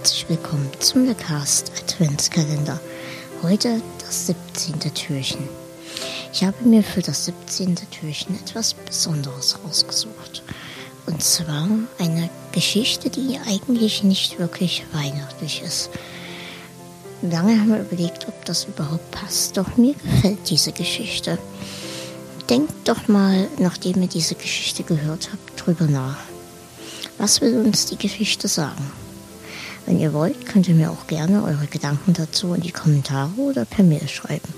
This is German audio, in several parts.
Herzlich willkommen zum Lecast Adventskalender. Heute das 17. Türchen. Ich habe mir für das 17. Türchen etwas Besonderes rausgesucht. Und zwar eine Geschichte, die eigentlich nicht wirklich weihnachtlich ist. Lange haben wir überlegt, ob das überhaupt passt, doch mir gefällt diese Geschichte. Denkt doch mal, nachdem ihr diese Geschichte gehört habt, drüber nach. Was will uns die Geschichte sagen? Wenn ihr wollt, könnt ihr mir auch gerne eure Gedanken dazu in die Kommentare oder per Mail schreiben.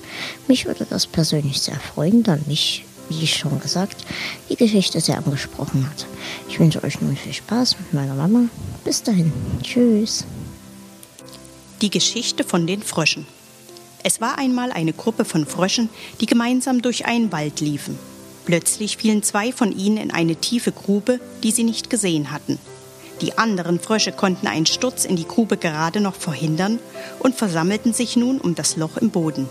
Mich würde das persönlich sehr freuen, da mich, wie schon gesagt, die Geschichte sehr angesprochen hat. Ich wünsche euch nun viel Spaß mit meiner Mama. Bis dahin. Tschüss. Die Geschichte von den Fröschen. Es war einmal eine Gruppe von Fröschen, die gemeinsam durch einen Wald liefen. Plötzlich fielen zwei von ihnen in eine tiefe Grube, die sie nicht gesehen hatten. Die anderen Frösche konnten einen Sturz in die Grube gerade noch verhindern und versammelten sich nun um das Loch im Boden.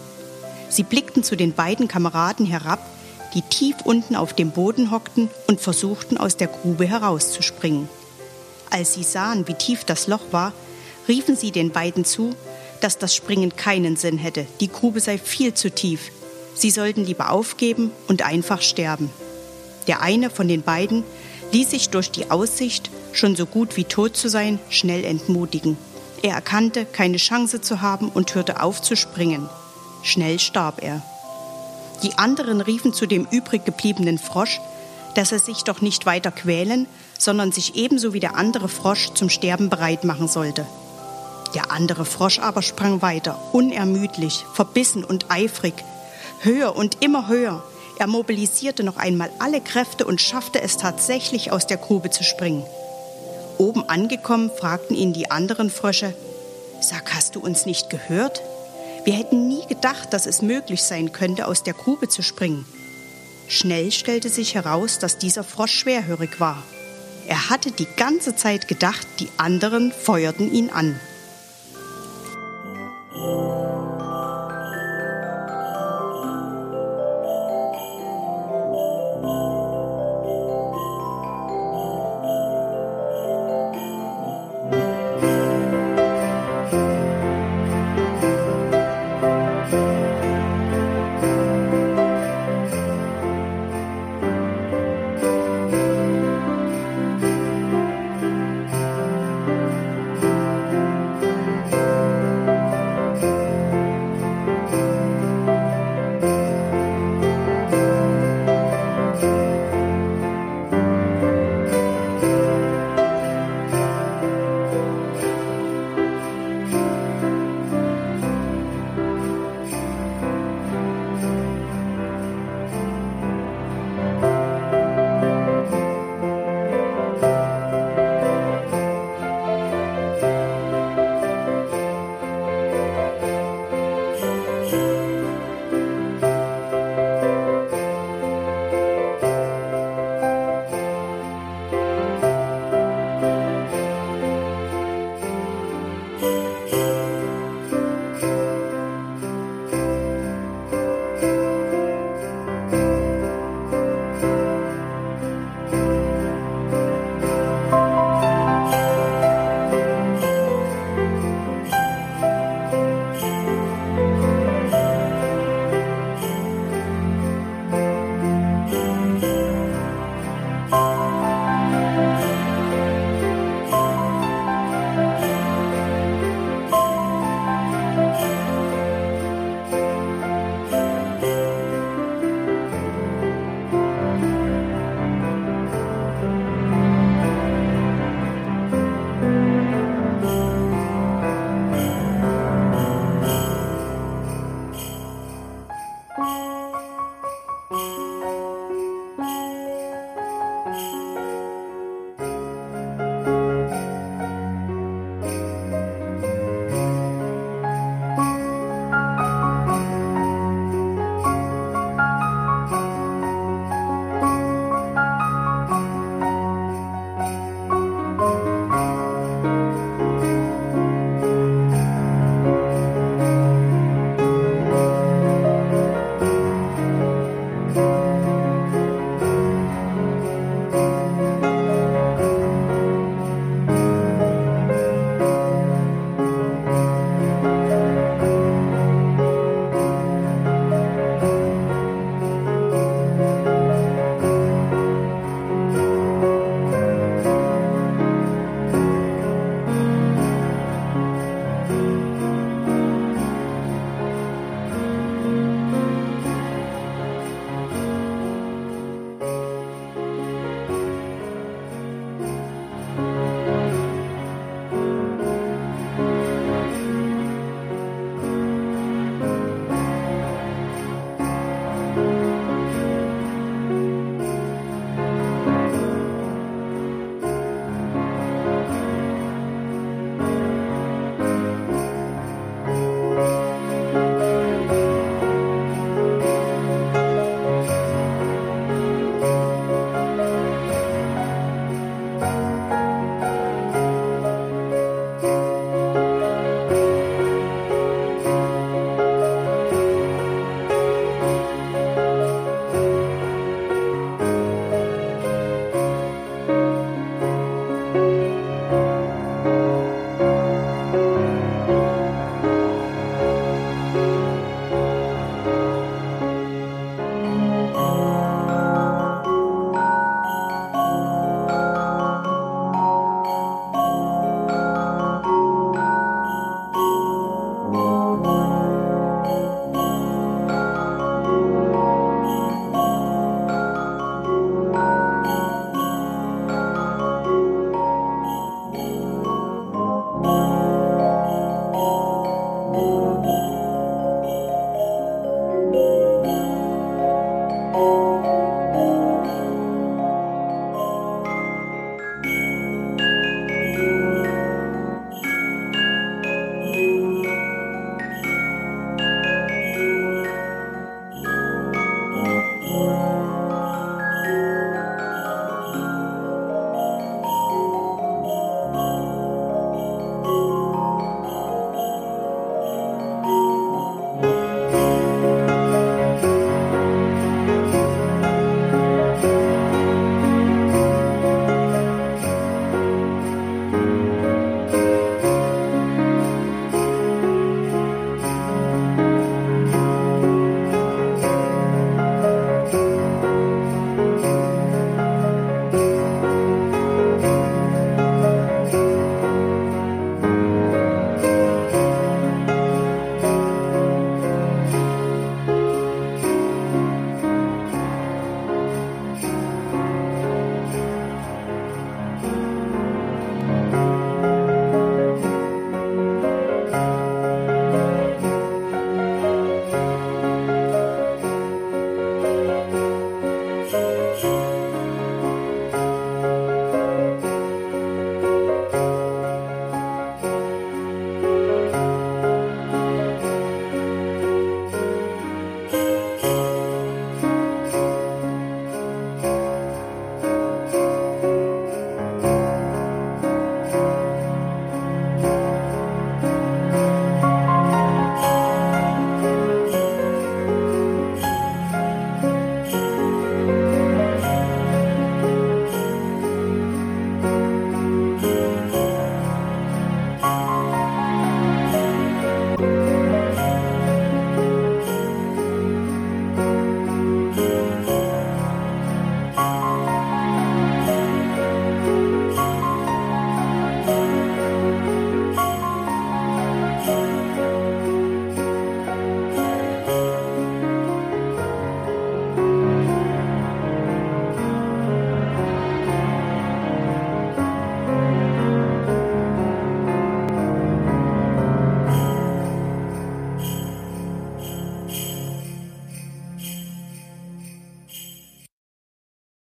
Sie blickten zu den beiden Kameraden herab, die tief unten auf dem Boden hockten und versuchten aus der Grube herauszuspringen. Als sie sahen, wie tief das Loch war, riefen sie den beiden zu, dass das Springen keinen Sinn hätte, die Grube sei viel zu tief, Sie sollten lieber aufgeben und einfach sterben. Der eine von den beiden ließ sich durch die Aussicht, schon so gut wie tot zu sein, schnell entmutigen. Er erkannte, keine Chance zu haben und hörte auf zu springen. Schnell starb er. Die anderen riefen zu dem übrig gebliebenen Frosch, dass er sich doch nicht weiter quälen, sondern sich ebenso wie der andere Frosch zum Sterben bereit machen sollte. Der andere Frosch aber sprang weiter, unermüdlich, verbissen und eifrig, Höher und immer höher. Er mobilisierte noch einmal alle Kräfte und schaffte es tatsächlich aus der Grube zu springen. Oben angekommen, fragten ihn die anderen Frösche, Sag, hast du uns nicht gehört? Wir hätten nie gedacht, dass es möglich sein könnte, aus der Grube zu springen. Schnell stellte sich heraus, dass dieser Frosch schwerhörig war. Er hatte die ganze Zeit gedacht, die anderen feuerten ihn an.